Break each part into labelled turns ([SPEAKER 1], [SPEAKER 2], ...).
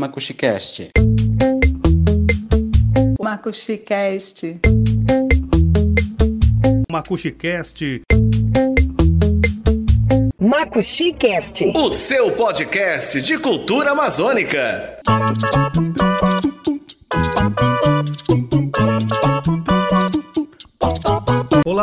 [SPEAKER 1] Macuxicast.
[SPEAKER 2] Macuxicast.
[SPEAKER 3] Macuxicast.
[SPEAKER 4] Macuxicast.
[SPEAKER 5] O seu podcast de cultura amazônica.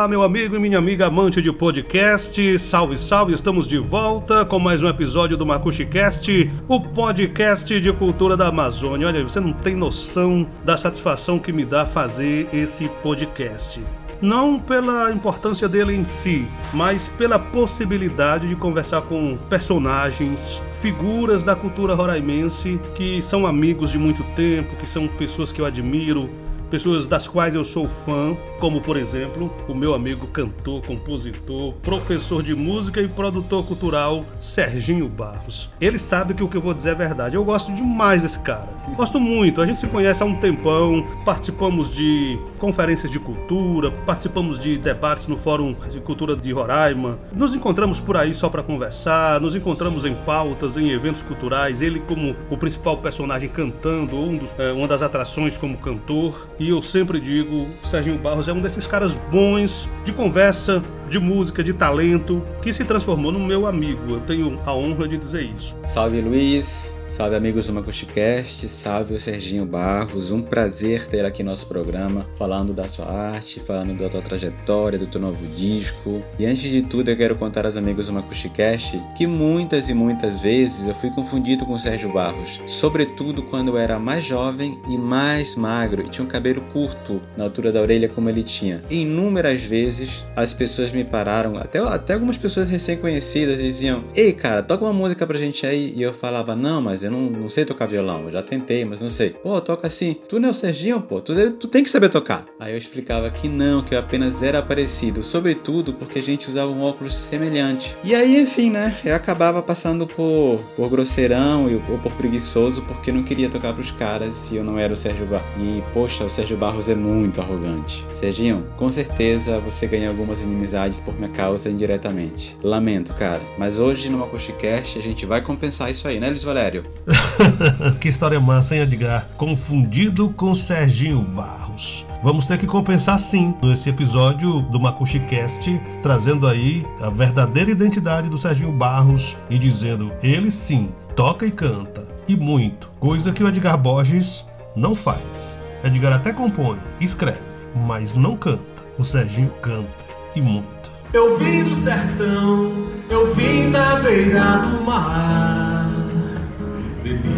[SPEAKER 3] Olá, meu amigo e minha amiga amante de podcast. Salve, salve! Estamos de volta com mais um episódio do Macuxicast, o podcast de cultura da Amazônia. Olha, você não tem noção da satisfação que me dá fazer esse podcast não pela importância dele em si, mas pela possibilidade de conversar com personagens, figuras da cultura roraimense que são amigos de muito tempo, que são pessoas que eu admiro, pessoas das quais eu sou fã, como por exemplo o meu amigo cantor, compositor, professor de música e produtor cultural Serginho Barros. Ele sabe que o que eu vou dizer é verdade. Eu gosto demais desse cara. Gosto muito. A gente se conhece há um tempão, participamos de conferências de cultura, participamos de debates no Fórum de Cultura de Roraima. Nos encontramos por aí só para conversar, nos encontramos em pautas, em eventos culturais, ele como o principal personagem cantando, um dos, é, uma das atrações como cantor. E eu sempre digo, Serginho Barros é um desses caras bons de conversa, de música, de talento, que se transformou no meu amigo. Eu tenho a honra de dizer isso.
[SPEAKER 1] Salve Luiz, Salve amigos do Macuxicast, salve o Serginho Barros, um prazer ter aqui nosso programa falando da sua arte, falando da tua trajetória, do teu novo disco. E antes de tudo eu quero contar aos amigos do Macuxicast que muitas e muitas vezes eu fui confundido com o Sérgio Barros, sobretudo quando eu era mais jovem e mais magro e tinha um cabelo curto na altura da orelha como ele tinha. E inúmeras vezes as pessoas me pararam, até, até algumas pessoas recém-conhecidas diziam: Ei cara, toca uma música pra gente aí. E eu falava: Não, mas mas eu não, não sei tocar violão. Eu já tentei, mas não sei. Pô, toca assim. Tu não é o Serginho, pô. Tu, tu tem que saber tocar. Aí eu explicava que não, que eu apenas era parecido. Sobretudo porque a gente usava um óculos semelhante. E aí, enfim, né? Eu acabava passando por, por grosseirão ou por preguiçoso porque não queria tocar pros caras e eu não era o Sérgio Barros. E, poxa, o Sérgio Barros é muito arrogante. Serginho, com certeza você ganha algumas inimizades por minha causa indiretamente. Lamento, cara. Mas hoje no Macuxicast a gente vai compensar isso aí, né, Luiz Valério?
[SPEAKER 3] que história massa, hein, Edgar? Confundido com Serginho Barros. Vamos ter que compensar sim nesse episódio do MacuxiCast, trazendo aí a verdadeira identidade do Serginho Barros e dizendo ele sim toca e canta e muito, coisa que o Edgar Borges não faz. Edgar até compõe, escreve, mas não canta. O Serginho canta e muito.
[SPEAKER 6] Eu vim do sertão, eu vim da beira do mar.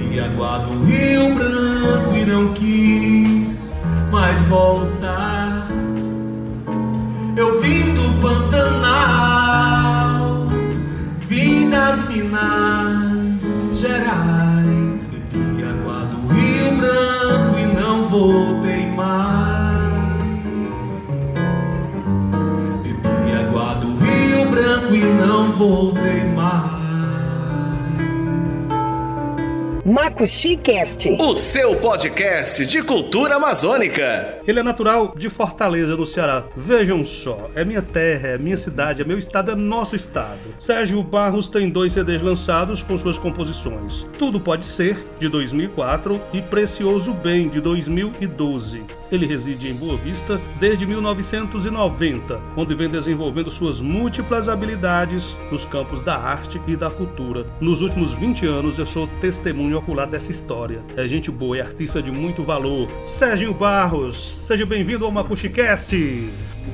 [SPEAKER 6] Bebi água do Rio Branco e não quis mais voltar. Eu vim do Pantanal, vim das Minas
[SPEAKER 4] Macuxicast.
[SPEAKER 5] O seu podcast de cultura amazônica.
[SPEAKER 3] Ele é natural de Fortaleza, no Ceará. Vejam só, é minha terra, é minha cidade, é meu estado, é nosso estado. Sérgio Barros tem dois CDs lançados com suas composições. Tudo Pode Ser, de 2004, e Precioso Bem, de 2012. Ele reside em Boa Vista desde 1990, onde vem desenvolvendo suas múltiplas habilidades nos campos da arte e da cultura. Nos últimos 20 anos, eu sou testemunho ocular dessa história. É gente boa, é artista de muito valor. Sérgio Barros, seja bem-vindo ao Macuxicast.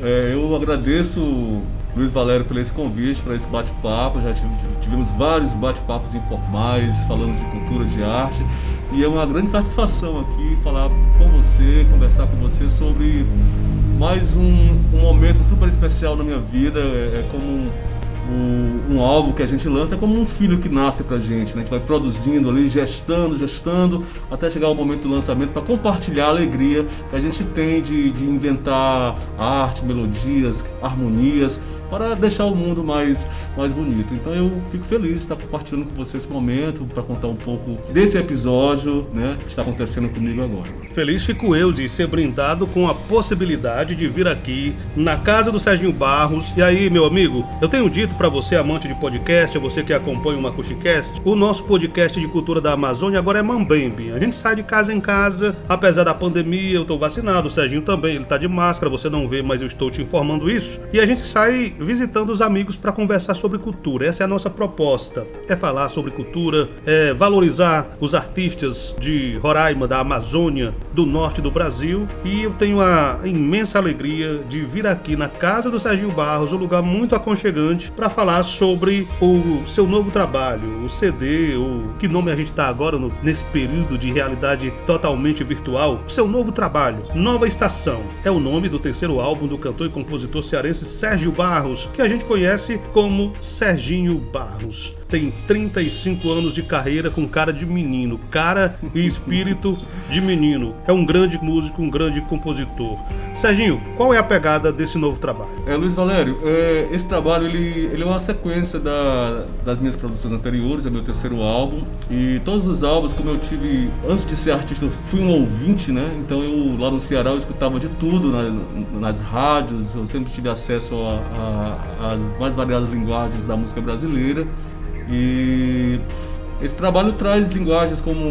[SPEAKER 7] É, eu agradeço Luiz Valério por esse convite, para esse bate-papo. Já tivemos vários bate-papos informais falando de cultura, de arte. E é uma grande satisfação aqui falar com você, conversar com você sobre mais um, um momento super especial na minha vida. É, é como um, um, um, álbum que a gente lança, é como um filho que nasce pra gente. Né? Gente vai produzindo ali, gestando, gestando, até chegar o momento do lançamento para compartilhar a alegria que a gente tem de, de inventar arte, melodias, harmonias para deixar o mundo mais, mais bonito. Então eu fico feliz de estar compartilhando com você esse momento para contar um pouco desse episódio né, que está acontecendo comigo agora.
[SPEAKER 3] Feliz fico eu de ser brindado com a possibilidade de vir aqui na casa do Serginho Barros. E aí, meu amigo, eu tenho dito para você, amante de podcast, você que acompanha o Macuxicast, o nosso podcast de cultura da Amazônia agora é Mambembe. A gente sai de casa em casa, apesar da pandemia, eu estou vacinado, o Serginho também, ele está de máscara, você não vê, mas eu estou te informando isso. E a gente sai visitando os amigos para conversar sobre cultura. Essa é a nossa proposta. É falar sobre cultura, é valorizar os artistas de Roraima, da Amazônia, do norte do Brasil. E eu tenho a imensa alegria de vir aqui na casa do Serginho Barros, um lugar muito aconchegante, para falar sobre o seu novo trabalho, o CD, o que nome a gente está agora no, nesse período de realidade totalmente virtual. O seu novo trabalho, Nova Estação, é o nome do terceiro álbum do cantor e compositor cearense Sérgio Barros, que a gente conhece como Serginho Barros tem 35 anos de carreira com cara de menino, cara e espírito de menino. É um grande músico, um grande compositor. Serginho, qual é a pegada desse novo trabalho?
[SPEAKER 7] É, Luiz Valério, é, esse trabalho ele, ele é uma sequência da, das minhas produções anteriores, é meu terceiro álbum. E todos os álbuns, como eu tive, antes de ser artista, eu fui um ouvinte, né? Então eu lá no Ceará eu escutava de tudo na, nas rádios, eu sempre tive acesso às mais variadas linguagens da música brasileira. E esse trabalho traz linguagens como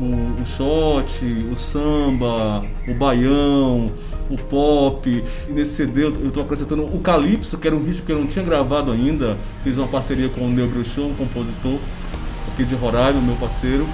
[SPEAKER 7] o, o shot, o samba, o baião, o pop. E nesse CD eu estou apresentando o Calypso, que era um ritmo que eu não tinha gravado ainda. Fiz uma parceria com o Neo Bruchon, um compositor aqui de Roraima, meu parceiro.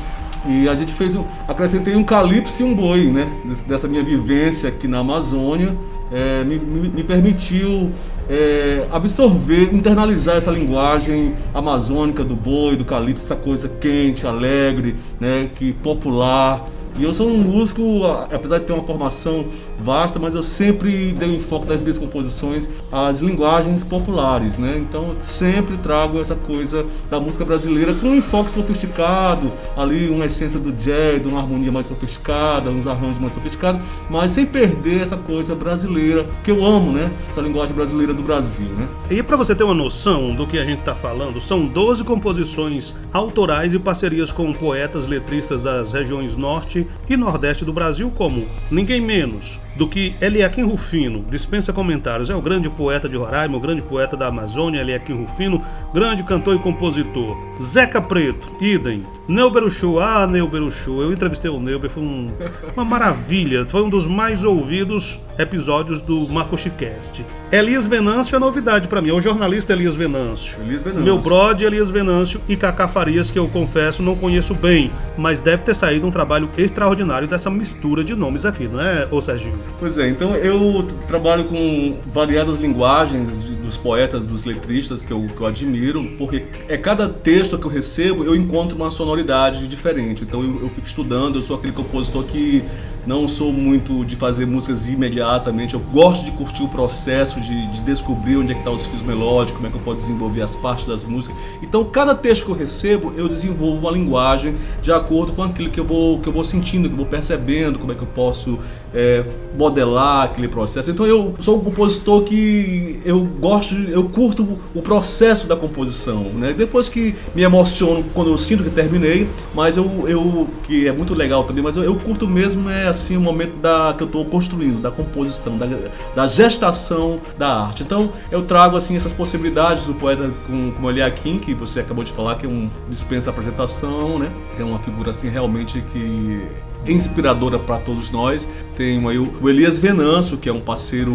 [SPEAKER 7] E a gente fez um. Acrescentei um calypso e um boi, né? Dessa minha vivência aqui na Amazônia. É, me, me, me, permitiu é, absorver, internalizar essa linguagem amazônica do boi, do calypso, essa coisa quente, alegre, né, que popular. E eu sou um músico, apesar de ter uma formação vasta, mas eu sempre dei enfoque das minhas composições às linguagens populares, né? Então sempre trago essa coisa da música brasileira com um enfoque sofisticado, ali uma essência do jazz, uma harmonia mais sofisticada, uns arranjos mais sofisticados, mas sem perder essa coisa brasileira que eu amo, né? Essa linguagem brasileira do Brasil, né?
[SPEAKER 3] E para você ter uma noção do que a gente está falando, são 12 composições autorais e parcerias com poetas letristas das regiões norte e nordeste do Brasil, como ninguém menos do que Eliakim Rufino, dispensa comentários, é o grande poeta de Roraima, o grande poeta da Amazônia, Eliakim Rufino, grande cantor e compositor. Zeca Preto, idem. Neuber Uchu, ah, Neuber Uchu, eu entrevistei o Neuber, foi um, uma maravilha, foi um dos mais ouvidos episódios do Macochicast. Elias Venâncio é novidade para mim, é o jornalista Elias Venâncio.
[SPEAKER 7] Elias Venâncio.
[SPEAKER 3] Meu brode Elias Venâncio e Cacá Farias, que eu confesso não conheço bem, mas deve ter saído um trabalho extraordinário dessa mistura de nomes aqui, não é, ô Serginho?
[SPEAKER 7] Pois é, então eu trabalho com variadas linguagens dos poetas, dos letristas que eu, que eu admiro, porque é cada texto que eu recebo eu encontro uma sonoridade diferente. Então eu, eu fico estudando, eu sou aquele compositor que não sou muito de fazer músicas imediatamente. Eu gosto de curtir o processo, de, de descobrir onde é que estão tá os fios melódicos, como é que eu posso desenvolver as partes das músicas. Então, cada texto que eu recebo, eu desenvolvo uma linguagem de acordo com aquilo que eu vou, que eu vou sentindo, que eu vou percebendo, como é que eu posso é, modelar aquele processo. Então, eu sou um compositor que eu gosto, eu curto o processo da composição. Né? Depois que me emociono quando eu sinto que terminei, mas eu, eu que é muito legal também, mas eu, eu curto mesmo é assim o momento da que eu estou construindo, da composição, da, da, gestação da arte. Então eu trago assim essas possibilidades do poeta com, como Eliakim, que você acabou de falar, que é um dispensa apresentação, né? Que é uma figura assim realmente que inspiradora para todos nós. Tenho aí o Elias Venâncio, que é um parceiro,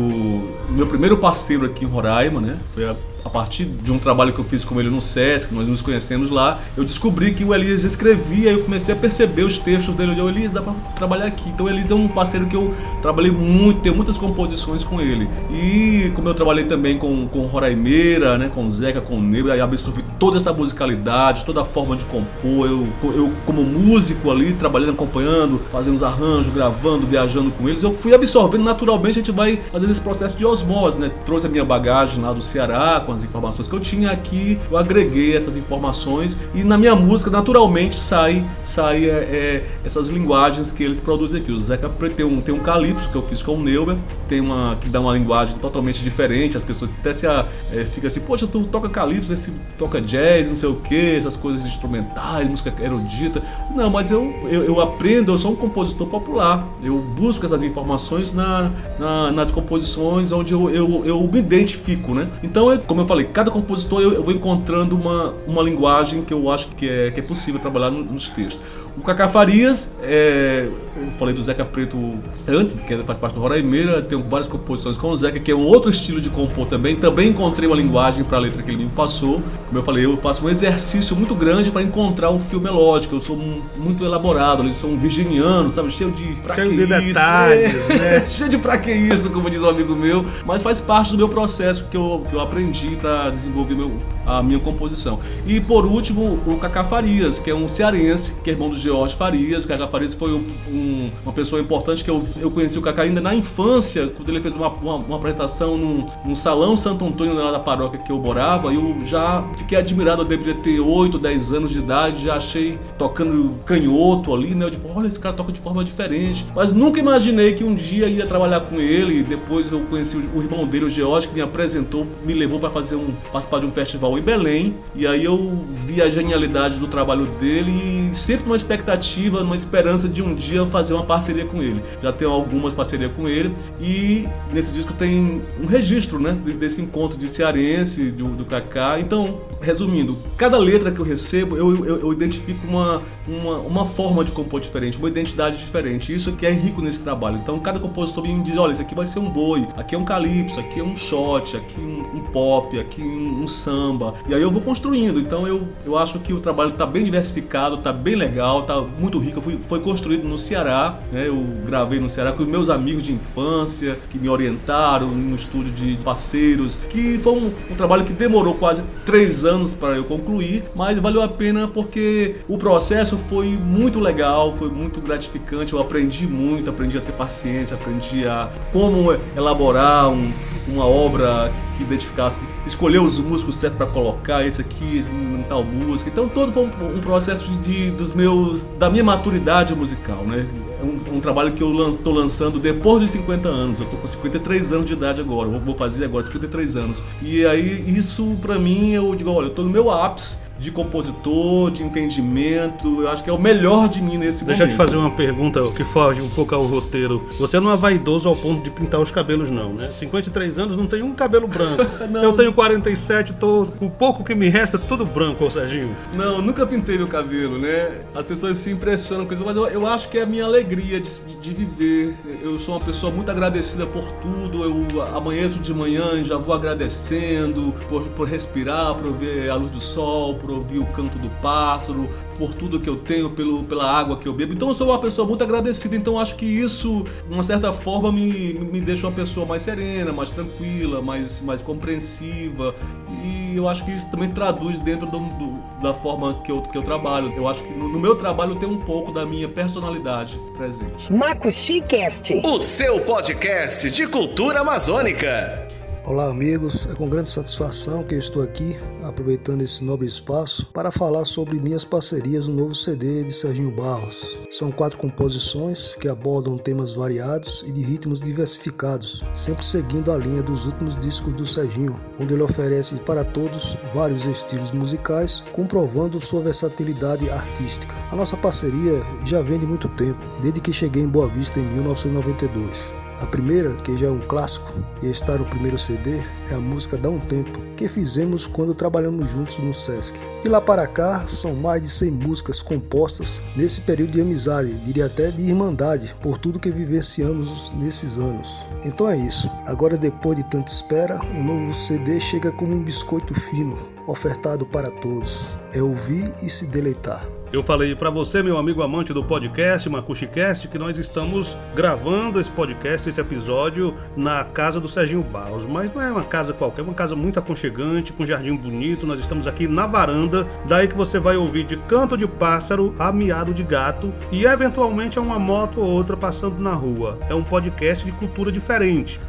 [SPEAKER 7] meu primeiro parceiro aqui em Roraima, né? Foi a a partir de um trabalho que eu fiz com ele no SESC, nós nos conhecemos lá, eu descobri que o Elias escrevia e eu comecei a perceber os textos dele. Eu Elias, dá para trabalhar aqui. Então, o Elias é um parceiro que eu trabalhei muito, tenho muitas composições com ele. E como eu trabalhei também com, com Roraimeira, né, com Zeca, com Nebra, aí absorvi toda essa musicalidade, toda a forma de compor. Eu, eu como músico ali, trabalhando, acompanhando, fazendo os arranjos, gravando, viajando com eles, eu fui absorvendo naturalmente, a gente vai fazendo esse processo de osmose, né? Trouxe a minha bagagem lá do Ceará, com as informações que eu tinha aqui, eu agreguei essas informações e na minha música, naturalmente, sai, sai é, é, essas linguagens que eles produzem aqui. O Zeca tem um, tem um calypso que eu fiz com o Neuber, tem uma que dá uma linguagem totalmente diferente, as pessoas até se é, ficam assim, poxa, tu toca calypso, esse toca jazz, não sei o que, essas coisas instrumentais, música erudita. Não, mas eu, eu, eu, aprendo, eu sou um compositor popular. Eu busco essas informações na, na nas composições onde eu, eu, eu me identifico, né? Então, eu, como eu falei, cada compositor eu, eu, vou encontrando uma, uma linguagem que eu acho que é, que é possível trabalhar nos textos. O Cacá Farias, é, eu falei do Zeca Preto antes, que faz parte do Roraima, tenho várias composições com o Zeca, que é um outro estilo de compor também. Também encontrei uma linguagem para a letra que ele me passou. Como eu falei, eu faço um exercício muito grande para encontrar um fio melódico. Eu sou muito elaborado, eu sou um virginiano, sabe? Cheio de
[SPEAKER 3] pra Cheio de isso? detalhes, é, né?
[SPEAKER 7] Cheio de pra que isso, como diz um amigo meu. Mas faz parte do meu processo que eu, que eu aprendi para desenvolver meu, a minha composição. E por último, o Cacá Farias, que é um cearense, que é irmão do George Farias. O Cacá Farias foi um, um, uma pessoa importante que eu, eu conheci o Cacá ainda na infância, quando ele fez uma, uma, uma apresentação num, num, salão Santo Antônio, lá da paróquia que eu morava. Eu já fiquei admirado, eu deveria ter 8, 10 anos de idade, já achei tocando canhoto ali, né? Eu tipo, olha, esse cara toca de forma diferente. Mas nunca imaginei que um dia ia trabalhar com ele. Depois eu conheci o, o irmão dele, o George, que me apresentou, me levou para fazer um participar de um festival em Belém. E aí eu vi a genialidade do trabalho dele e sempre uma expectativa, uma esperança de um dia fazer uma parceria com ele. Já tenho algumas parcerias com ele e nesse disco tem um registro, né, desse encontro de cearense, do, do Kaká. Então, resumindo, cada letra que eu recebo, eu, eu, eu identifico uma, uma, uma forma de compor diferente, uma identidade diferente. Isso que é rico nesse trabalho. Então, cada compositor me diz, olha, esse aqui vai ser um boi, aqui é um calypso, aqui é um shot, aqui um, um pop, aqui um, um samba. E aí eu vou construindo. Então eu, eu acho que o trabalho está bem diversificado, está bem legal, está muito rico. Fui, foi construído no Ceará, né? eu gravei no Ceará com meus amigos de infância que me orientaram no estúdio de parceiros, que foi um, um trabalho que demorou quase três anos para eu concluir, mas valeu a pena porque o processo foi muito legal, foi muito gratificante. Eu aprendi muito, aprendi a ter paciência, aprendi a como elaborar um, uma obra que identificasse, escolher os músicos certos para colocar, esse aqui tal música. Então todo foi um, um processo de, dos meus, da minha maturidade musical, né? É um, um trabalho que eu estou lançando depois dos 50 anos. Eu estou com 53 anos de idade agora. Eu vou fazer agora 53 anos. E aí isso para mim eu digo, olha, eu estou no meu ápice de compositor, de entendimento. Eu acho que é o melhor de mim nesse
[SPEAKER 3] Deixa
[SPEAKER 7] momento. Deixa eu
[SPEAKER 3] te fazer uma pergunta que foge um pouco ao roteiro. Você não é vaidoso ao ponto de pintar os cabelos, não, né? 53 anos, não tem um cabelo branco. eu tenho 47, tô com o pouco que me resta, tudo branco, ô Serginho.
[SPEAKER 7] Não, nunca pintei meu cabelo, né? As pessoas se impressionam com isso, mas eu, eu acho que é a minha alegria de, de, viver. Eu sou uma pessoa muito agradecida por tudo. Eu amanheço de manhã e já vou agradecendo por, por respirar, por ver a luz do sol, por ouvir o canto do pássaro, por tudo que eu tenho, pelo, pela água que eu bebo. Então eu sou uma pessoa muito agradecida. Então acho que isso, de uma certa forma, me, me deixa uma pessoa mais serena, mais tranquila, mais, mais compreensiva. E eu acho que isso também traduz dentro do, do, da forma que eu, que eu trabalho. Eu acho que no, no meu trabalho tem um pouco da minha personalidade presente.
[SPEAKER 4] Macuxicast,
[SPEAKER 5] o seu podcast de cultura amazônica.
[SPEAKER 8] Olá, amigos. É com grande satisfação que eu estou aqui, aproveitando esse nobre espaço, para falar sobre minhas parcerias no novo CD de Serginho Barros. São quatro composições que abordam temas variados e de ritmos diversificados, sempre seguindo a linha dos últimos discos do Serginho, onde ele oferece para todos vários estilos musicais, comprovando sua versatilidade artística. A nossa parceria já vem de muito tempo, desde que cheguei em Boa Vista em 1992. A primeira, que já é um clássico e está no primeiro CD, é a música Dá um Tempo, que fizemos quando trabalhamos juntos no Sesc. De lá para cá, são mais de 100 músicas compostas nesse período de amizade, diria até de irmandade, por tudo que vivenciamos nesses anos. Então é isso. Agora, depois de tanta espera, o novo CD chega como um biscoito fino, ofertado para todos. É ouvir e se deleitar.
[SPEAKER 3] Eu falei para você, meu amigo amante do podcast, MacuxiCast, que nós estamos gravando esse podcast, esse episódio, na casa do Serginho Barros. Mas não é uma casa qualquer, é uma casa muito aconchegante, com jardim bonito. Nós estamos aqui na varanda, daí que você vai ouvir de canto de pássaro a miado de gato e eventualmente é uma moto ou outra passando na rua. É um podcast de cultura diferente.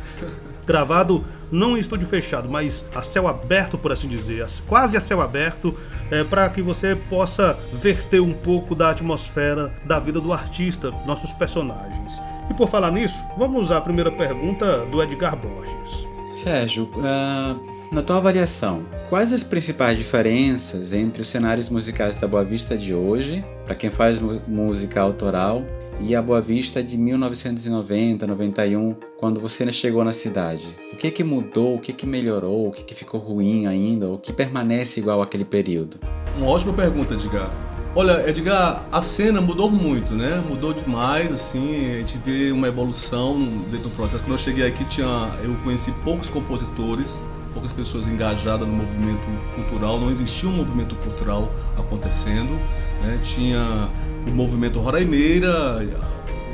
[SPEAKER 3] Gravado não em estúdio fechado, mas a céu aberto, por assim dizer, quase a céu aberto, é, para que você possa verter um pouco da atmosfera da vida do artista, nossos personagens. E por falar nisso, vamos à primeira pergunta do Edgar Borges.
[SPEAKER 1] Sérgio, uh, na tua avaliação, quais as principais diferenças entre os cenários musicais da Boa Vista de hoje, para quem faz música autoral, e a Boa Vista de 1990, 91, quando você chegou na cidade? O que que mudou, o que que melhorou, o que que ficou ruim ainda, o que permanece igual àquele período?
[SPEAKER 7] Uma ótima pergunta, Edgar. Olha, Edgar, a cena mudou muito, né? Mudou demais, assim, a gente vê uma evolução dentro do processo. Quando eu cheguei aqui, tinha, eu conheci poucos compositores, poucas pessoas engajadas no movimento cultural, não existia um movimento cultural acontecendo, né? Tinha o movimento Roraimeira,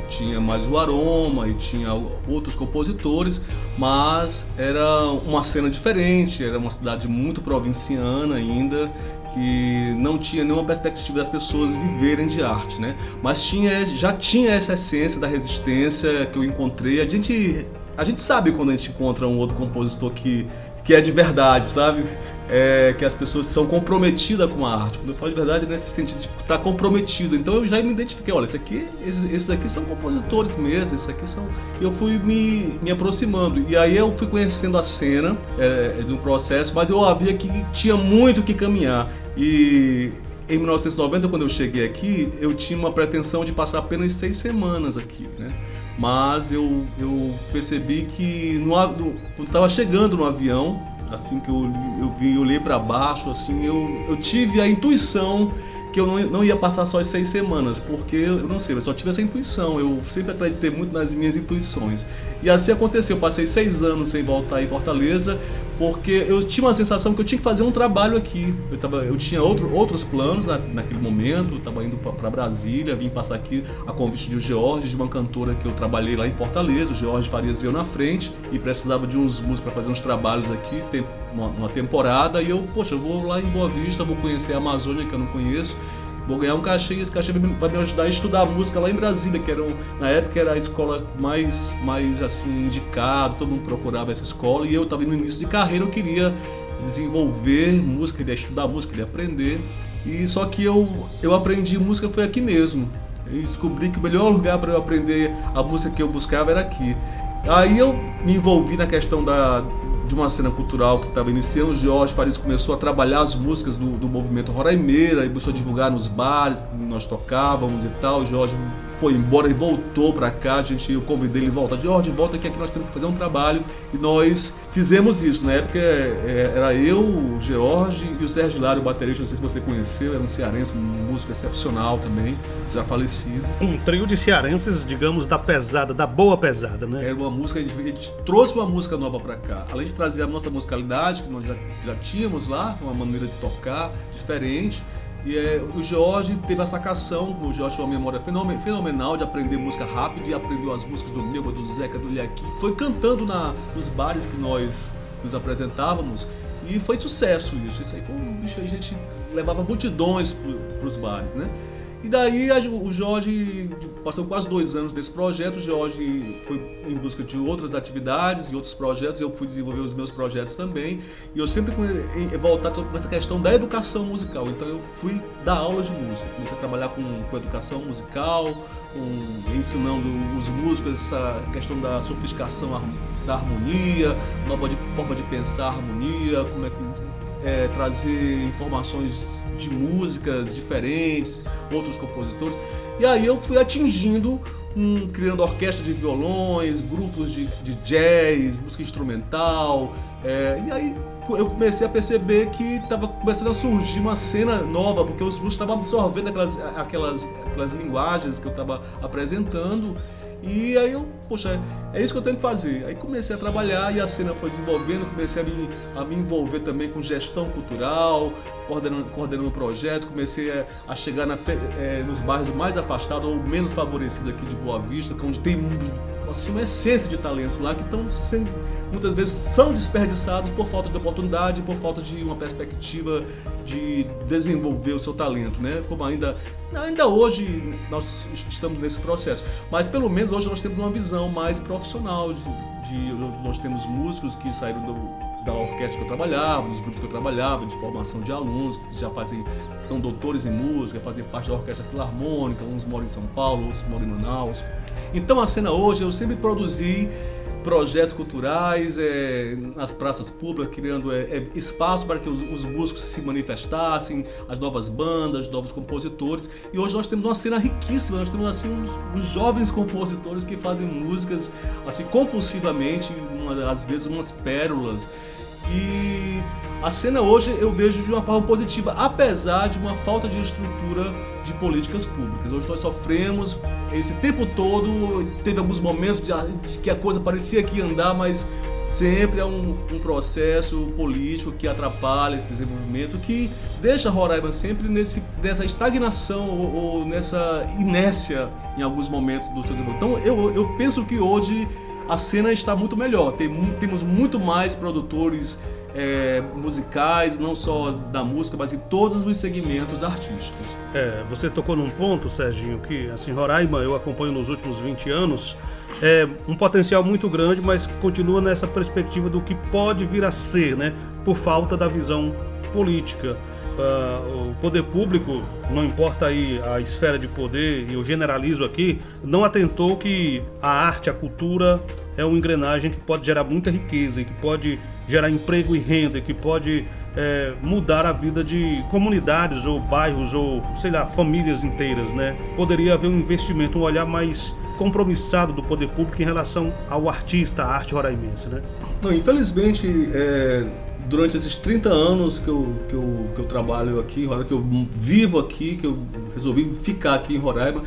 [SPEAKER 7] tinha mais o Aroma e tinha outros compositores, mas era uma cena diferente, era uma cidade muito provinciana ainda, que não tinha nenhuma perspectiva das pessoas viverem de arte, né? Mas tinha, já tinha essa essência da resistência que eu encontrei. A gente, a gente sabe quando a gente encontra um outro compositor que, que é de verdade, sabe? é, que as pessoas são comprometidas com a arte. Quando eu falo de verdade, é nesse sentido de estar tá comprometido. Então eu já me identifiquei, olha, esse aqui, esses, esses aqui são compositores mesmo, esses aqui são. Eu fui me, me aproximando. E aí eu fui conhecendo a cena é, de um processo, mas eu havia que tinha muito que caminhar. E em 1990, quando eu cheguei aqui, eu tinha uma pretensão de passar apenas seis semanas aqui, né? Mas eu, eu percebi que no, quando estava chegando no avião, assim que eu, eu vi, eu olhei para baixo, assim, eu, eu tive a intuição que eu não, não ia passar só as seis semanas, porque eu não sei, eu só tive essa intuição. Eu sempre acreditei muito nas minhas intuições. E assim aconteceu. Eu passei seis anos sem voltar em Fortaleza, porque eu tinha uma sensação que eu tinha que fazer um trabalho aqui. Eu, tava, eu tinha outro, outros planos na, naquele momento, estava indo para Brasília, vim passar aqui a convite de George, de uma cantora que eu trabalhei lá em Fortaleza. O George Farias veio na frente e precisava de uns músicos para fazer uns trabalhos aqui, tem uma, uma temporada. E eu, poxa, eu vou lá em Boa Vista, vou conhecer a Amazônia que eu não conheço vou ganhar um cachê e esse cachê vai me ajudar a estudar música lá em Brasília, que era um, na época era a escola mais, mais assim indicada, todo mundo procurava essa escola e eu estava no início de carreira, eu queria desenvolver música, queria estudar música, queria aprender. E só que eu, eu aprendi música foi aqui mesmo. Eu descobri que o melhor lugar para eu aprender a música que eu buscava era aqui. Aí eu me envolvi na questão da, de uma cena cultural que estava iniciando, o Jorge Farias começou a trabalhar as músicas do, do movimento Roraimeira e começou a divulgar nos bares que nós tocávamos e tal. O Jorge foi embora e voltou para cá. A gente, eu convidei ele volta. Jorge, volta aqui, aqui nós temos que fazer um trabalho. E nós fizemos isso. Na época é, era eu, o George e o Sérgio Lário, o baterista. Não sei se você conheceu, era um cearense, um músico excepcional também, já falecido.
[SPEAKER 3] Um trio de cearenses, digamos, da pesada, da boa pesada, né?
[SPEAKER 7] Era uma música, a gente, a gente trouxe uma música nova para cá. Além de trazer a nossa musicalidade, que nós já, já tínhamos lá, uma maneira de tocar diferente e é, o Jorge teve essa sacação, o Jorge tinha uma memória fenomenal de aprender música rápido e aprendeu as músicas do Neuba, do Zeca, do Liaki. Foi cantando na, nos bares que nós nos apresentávamos e foi sucesso isso. Isso aí foi um bicho, a gente levava multidões para os bares, né? E daí o Jorge, passou quase dois anos desse projeto, o Jorge foi em busca de outras atividades e outros projetos, eu fui desenvolver os meus projetos também, e eu sempre voltado para essa questão da educação musical, então eu fui dar aula de música, comecei a trabalhar com, com educação musical, com, ensinando os músicos essa questão da sofisticação da harmonia, nova de, forma de pensar a harmonia, como é que é, trazer informações de músicas diferentes, outros compositores. E aí eu fui atingindo, um, criando orquestra de violões, grupos de, de jazz, música instrumental. É, e aí eu comecei a perceber que estava começando a surgir uma cena nova, porque os músicos estavam absorvendo aquelas, aquelas, aquelas linguagens que eu estava apresentando E aí eu, poxa, é isso que eu tenho que fazer. Aí comecei a trabalhar e a cena foi desenvolvendo, comecei a me, a me envolver também com gestão cultural, coordenando, coordenando o projeto, comecei a, a chegar na, é, nos bairros mais afastados ou menos favorecidos aqui de Boa Vista, é onde tem assim, uma essência de talentos lá que estão sendo, muitas vezes são desperdiçados por falta de oportunidade, por falta de uma perspectiva de desenvolver o seu talento, né? Como ainda, ainda hoje nós estamos nesse processo, mas pelo menos hoje nós temos uma visão mais profissional de, de nós temos músicos que saíram do, da orquestra que eu trabalhava, dos grupos que eu trabalhava, de formação de alunos que já fazem, são doutores em música, fazem parte da orquestra filarmônica, uns moram em São Paulo, outros moram em Manaus. Então a cena hoje eu sempre produzi projetos culturais é, nas praças públicas, criando é, é, espaço para que os, os, músicos se manifestassem, as novas bandas, os novos compositores. E hoje nós temos uma cena riquíssima, nós temos assim os jovens compositores que fazem músicas assim compulsivamente, uma, às vezes umas pérolas. E a cena hoje eu vejo de uma forma positiva, apesar de uma falta de estrutura de políticas públicas. Hoje nós sofremos esse tempo todo, teve alguns momentos de, que a coisa parecia que ia andar, mas sempre é um, um, processo político que atrapalha esse desenvolvimento, que deixa Roraima sempre nesse, nessa estagnação ou, ou nessa inércia em alguns momentos do seu desenvolvimento. Então eu, eu penso que hoje a cena está muito melhor. Tem, temos muito mais produtores é, musicais, não só da música, mas em todos os segmentos artísticos.
[SPEAKER 3] É, você tocou num ponto, Serginho, que assim, Roraima eu acompanho nos últimos 20 anos. É um potencial muito grande, mas continua nessa perspectiva do que pode vir a ser, né? Por falta da visão política. Uh, o poder público, não importa aí a esfera de poder, e eu generalizo aqui, não atentou que a arte, a cultura é uma engrenagem que pode gerar muita riqueza que pode gerar emprego e renda, que pode é, mudar a vida de comunidades ou bairros ou, sei lá, famílias inteiras, né? Poderia haver um investimento, um olhar mais compromissado do poder público em relação ao artista, à arte roraimense, né?
[SPEAKER 7] Não, infelizmente, é, durante esses 30 anos que eu, que eu, que eu trabalho aqui, que eu vivo aqui, que eu resolvi ficar aqui em Roraima,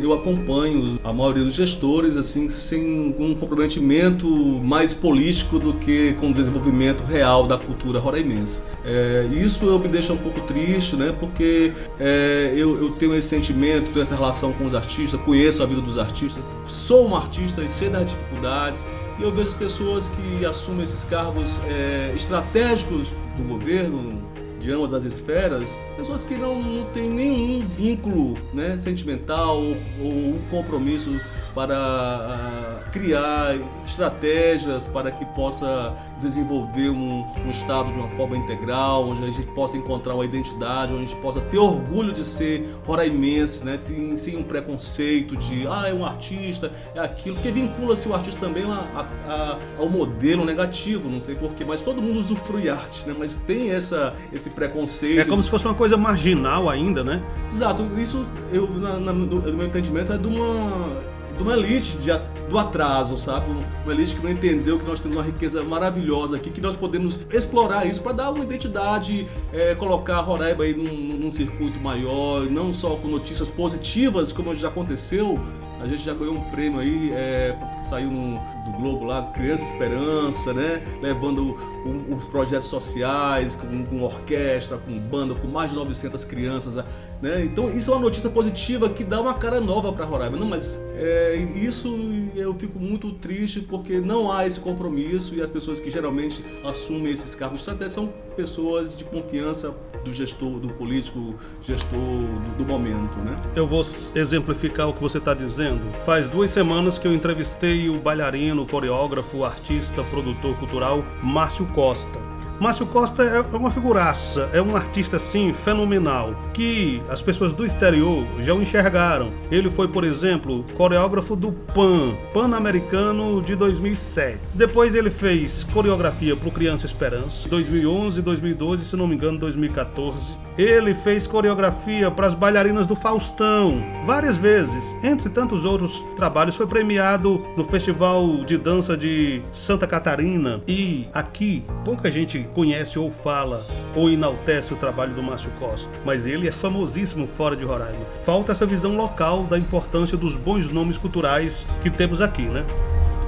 [SPEAKER 7] eu acompanho a maioria dos gestores assim sem um comprometimento mais político do que com o desenvolvimento real da cultura roraimense. É, isso eu me deixa um pouco triste, né? Porque é, eu, eu, tenho esse sentimento, tenho essa relação com os artistas, conheço a vida dos artistas, sou um artista e sei das dificuldades e eu vejo as pessoas que assumem esses cargos é, estratégicos do governo, de ambas as esferas, pessoas que não, não têm nenhum vínculo né, sentimental ou, ou compromisso para uh, criar estratégias para que possa desenvolver um, um, Estado de uma forma integral, onde a gente possa encontrar uma identidade, onde a gente possa ter orgulho de ser roraimense, né? sem, sem um preconceito de, ah, é um artista, é aquilo, porque vincula-se o artista também a, a, ao modelo negativo, não sei porquê, mas todo mundo usufrui arte, né? mas tem essa, esse preconceito.
[SPEAKER 3] É como se fosse uma coisa marginal ainda, né?
[SPEAKER 7] Exato, isso, eu, na, na, no, no meu entendimento, é de uma de uma elite de, do atraso, sabe? Uma elite que não entendeu que nós temos uma riqueza maravilhosa aqui, que nós podemos explorar isso para dar uma identidade, é, colocar Roraima aí num, num circuito maior, não só com notícias positivas, como já aconteceu a gente já ganhou um prêmio aí, é, saiu no, do Globo lá, Criança Esperança, né? Levando um, os projetos sociais, com, com, orquestra, com banda, com mais de 900 crianças, né? Então isso é uma notícia positiva que dá uma cara nova para Roraima. Não, mas é, isso eu fico muito triste porque não há esse compromisso e as pessoas que geralmente assumem esses cargos de estratégia são pessoas de confiança do gestor, do político gestor do, do momento, né?
[SPEAKER 3] Eu vou exemplificar o que você está dizendo. Faz duas semanas que eu entrevistei o bailarino, coreógrafo, artista, produtor cultural Márcio Costa. Márcio Costa é uma figuraça, é um artista assim fenomenal, que as pessoas do exterior já o enxergaram. Ele foi, por exemplo, coreógrafo do PAN, Pan-Americano de 2007. Depois ele fez coreografia para o Criança Esperança, 2011, 2012, se não me engano, 2014. Ele fez coreografia para as bailarinas do Faustão, várias vezes. Entre tantos outros trabalhos, foi premiado no Festival de Dança de Santa Catarina. E aqui, pouca gente conhece ou fala ou enaltece o trabalho do Márcio Costa, mas ele é famosíssimo fora de Roraima. Falta essa visão local da importância dos bons nomes culturais que temos aqui, né?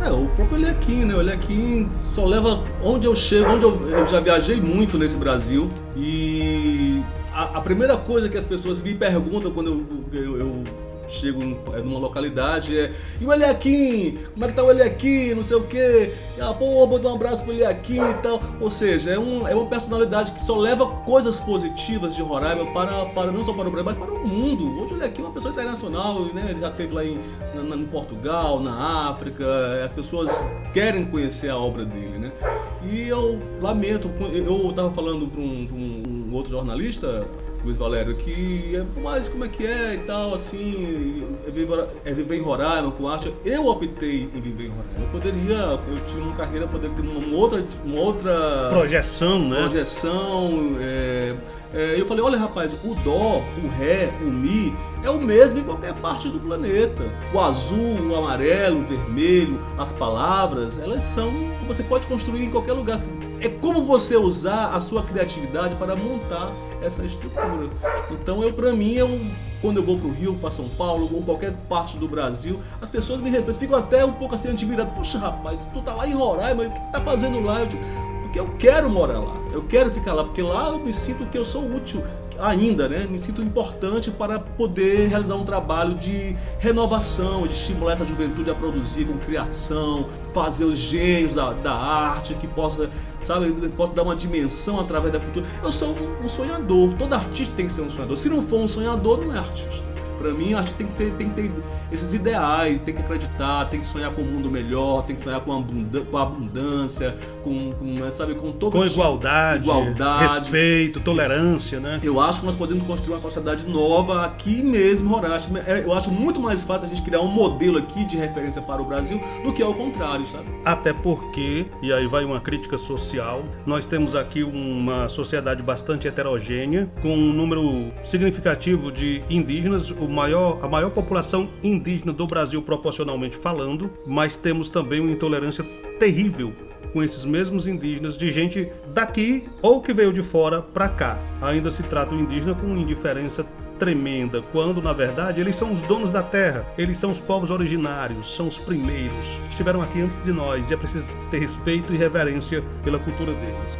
[SPEAKER 7] É, o próprio Elequim, né? O Elequim só leva onde eu chego, onde eu, eu já viajei muito nesse Brasil e a, a, primeira coisa que as pessoas me perguntam quando eu, eu, eu chego é, numa localidade, é. E o Eliakim? Como é que tá o Eliakim? Não sei o quê. Ah, pô, vou dar um abraço pro Eliakim e tal. Ou seja, é, um, é uma personalidade que só leva coisas positivas de Roraima para, para não só para o Brasil, mas para o mundo. Hoje o Eliakim é uma pessoa internacional, né? Já esteve lá em, na, Portugal, na África. As pessoas querem conhecer a obra dele, né? E eu lamento, eu estava falando para um, um outro jornalista Luiz Valério, que é mais como é que é e tal, assim, é viver, é viver em Roraima com arte. Eu optei em viver em Roraima. Eu poderia, eu tinha uma carreira, poderia ter uma outra, uma outra
[SPEAKER 3] projeção, né?
[SPEAKER 7] Projeção. É, é, eu falei, olha rapaz, o dó, o ré, o mi é o mesmo em qualquer parte do planeta. O azul, o amarelo, o vermelho, as palavras, elas são. Você pode construir em qualquer lugar. É como você usar a sua criatividade para montar essa estrutura. Então, eu para mim, eu, quando eu vou para o Rio, para São Paulo ou qualquer parte do Brasil, as pessoas me respeitam, ficam até um pouco assim admiradas. Poxa, rapaz, tu tá lá em Roraima, o que tá fazendo lá? Eu digo, eu quero morar lá, eu quero ficar lá, porque lá eu me sinto que eu sou útil ainda, né? Me sinto importante para poder realizar um trabalho de renovação, de estimular essa juventude a produzir com criação, fazer os gênios da, da arte que possa, sabe, possa dar uma dimensão através da cultura. Eu sou um sonhador, todo artista tem que ser um sonhador. Se não for um sonhador, não é artista. Para mim, acho que tem que, ser, tem que ter esses ideais, tem que acreditar, tem que sonhar com um mundo melhor, tem que sonhar com, com abundância, com, com, né, sabe, com todo
[SPEAKER 3] com igualdade, igualdade, respeito, tolerância, né?
[SPEAKER 7] Eu acho que nós podemos construir uma sociedade nova aqui mesmo, Horácio. É, eu acho muito mais fácil a gente criar um modelo aqui de referência para o Brasil do que ao contrário, sabe?
[SPEAKER 3] Até porque, e aí vai uma crítica social, nós temos aqui uma sociedade bastante heterogênea, com um número significativo de indígenas, o maior, a maior população indígena do Brasil proporcionalmente falando, mas temos também uma intolerância terrível com esses mesmos indígenas de gente daqui ou que veio de fora para cá. Ainda se trata o indígena com indiferença tremenda, quando na verdade eles são os donos da terra, eles são os povos originários, são os primeiros, estiveram aqui antes de nós e é preciso ter respeito e reverência pela cultura deles.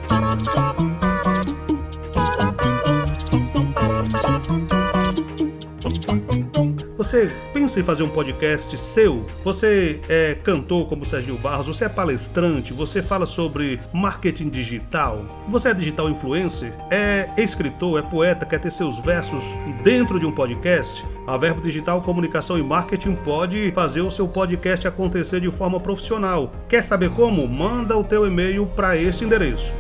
[SPEAKER 3] Você pensa em fazer um podcast seu? Você é cantor como Serginho Barros, você é palestrante, você fala sobre marketing digital, você é digital influencer, é escritor, é poeta, quer ter seus versos dentro de um podcast? A Verbo Digital Comunicação e Marketing pode fazer o seu podcast acontecer de forma profissional. Quer saber como? Manda o teu e-mail para este endereço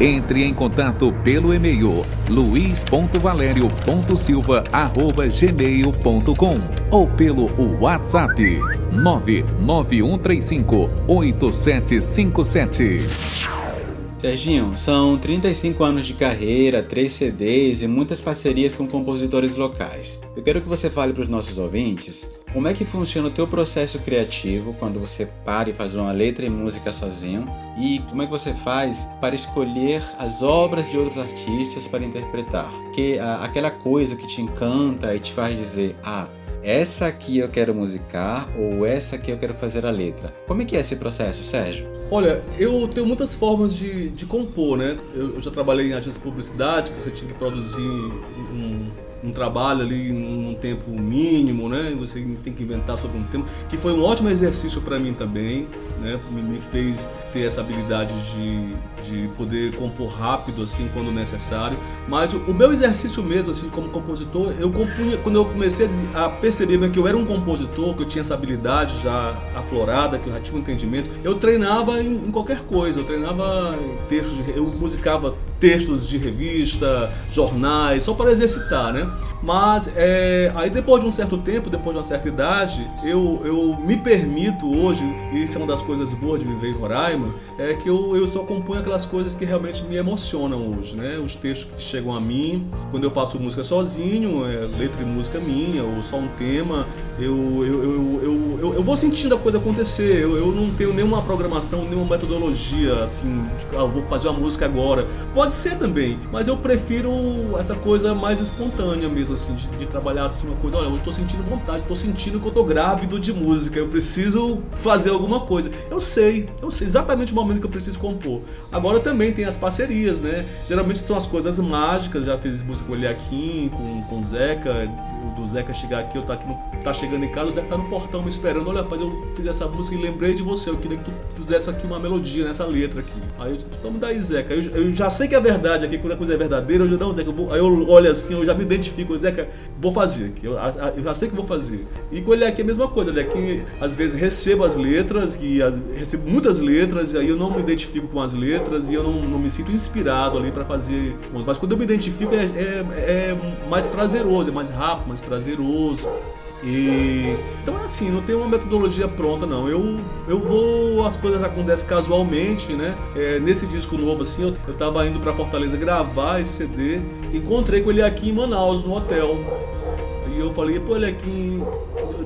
[SPEAKER 9] entre em contato pelo e-mail luiz.valério.silva.gmail.com ou pelo WhatsApp 99135 8757.
[SPEAKER 1] Serginho, são 35 anos de carreira, 3 CDs e muitas parcerias com compositores locais. Eu quero que você fale para os nossos ouvintes como é que funciona o teu processo criativo quando você para e faz uma letra e música sozinho e como é que você faz para escolher as obras de outros artistas para interpretar. Que aquela coisa que te encanta e te faz dizer, ah, essa aqui eu quero musicar ou essa aqui eu quero fazer a letra. Como é que é esse processo, Sérgio?
[SPEAKER 7] Olha, eu tenho muitas formas de, de compor, né? Eu, eu já trabalhei em agência de publicidade, que você tinha que produzir um, um trabalho ali num tempo mínimo, né? Você tem que inventar sobre um tema, que foi um ótimo exercício para mim também, né? Me, fez ter essa habilidade de, de poder compor rápido assim quando necessário. Mas o, o meu exercício mesmo assim como compositor, eu compunha quando eu comecei a, perceber que eu era um compositor, que eu tinha essa habilidade já aflorada, que eu já tinha um entendimento, eu treinava em, em qualquer coisa. Eu treinava textos, de, eu musicava textos de revista, jornais, só para exercitar, né? Mas é, aí depois de um certo tempo, depois de uma certa idade, eu, eu me permito hoje, e isso é uma das coisas boas de viver em Roraima, é que eu, eu só componho aquelas coisas que realmente me emocionam hoje, né? Os textos que chegam a mim, quando eu faço música sozinho, é, letra e música minha, ou só um tema, eu, eu, eu, eu, eu, eu vou sentindo a coisa acontecer, eu, eu não tenho nenhuma programação, nenhuma metodologia, assim, tipo, ah, vou fazer uma música agora. Pode ser também, mas eu prefiro essa coisa mais espontânea mesmo, assim, de, de trabalhar assim uma coisa, olha, hoje tô sentindo vontade, tô sentindo que eu tô grávido de música, eu preciso fazer alguma coisa. Eu sei, eu sei exatamente o momento que eu preciso compor. Agora também tem as parcerias, né? Geralmente são as coisas mágicas, já fiz música com o Eliakim, com, com o Zeca, do Zeca chegar aqui, eu tá aqui no, tá chegando em casa, o Zeca tá no portão me esperando. Olha, rapaz, eu fiz essa música e lembrei de você. Eu queria que tu fizesse aqui uma melodia nessa letra aqui. Aí eu, vamos daí, Zeca. Eu, eu, já sei que é verdade aqui, quando a coisa é verdadeira, eu não, Zeca, eu aí eu olho assim, eu já me identifico, Zeca, vou fazer aqui. Eu, eu já sei que vou fazer. E com ele aqui é a mesma coisa, ele aqui às vezes recebo as letras e as, recebo muitas letras, e aí eu não me identifico com as letras e eu não, não me sinto inspirado ali para fazer. Mas quando eu me identifico é, é, é mais prazeroso, é mais rápido, mais prazeroso. E então é assim, não tem uma metodologia pronta não. Eu eu vou, as coisas acontecem casualmente, né? É, nesse disco novo assim, eu, eu tava indo para Fortaleza gravar esse CD, encontrei com ele aqui em Manaus no hotel. E eu falei, pô, ele aqui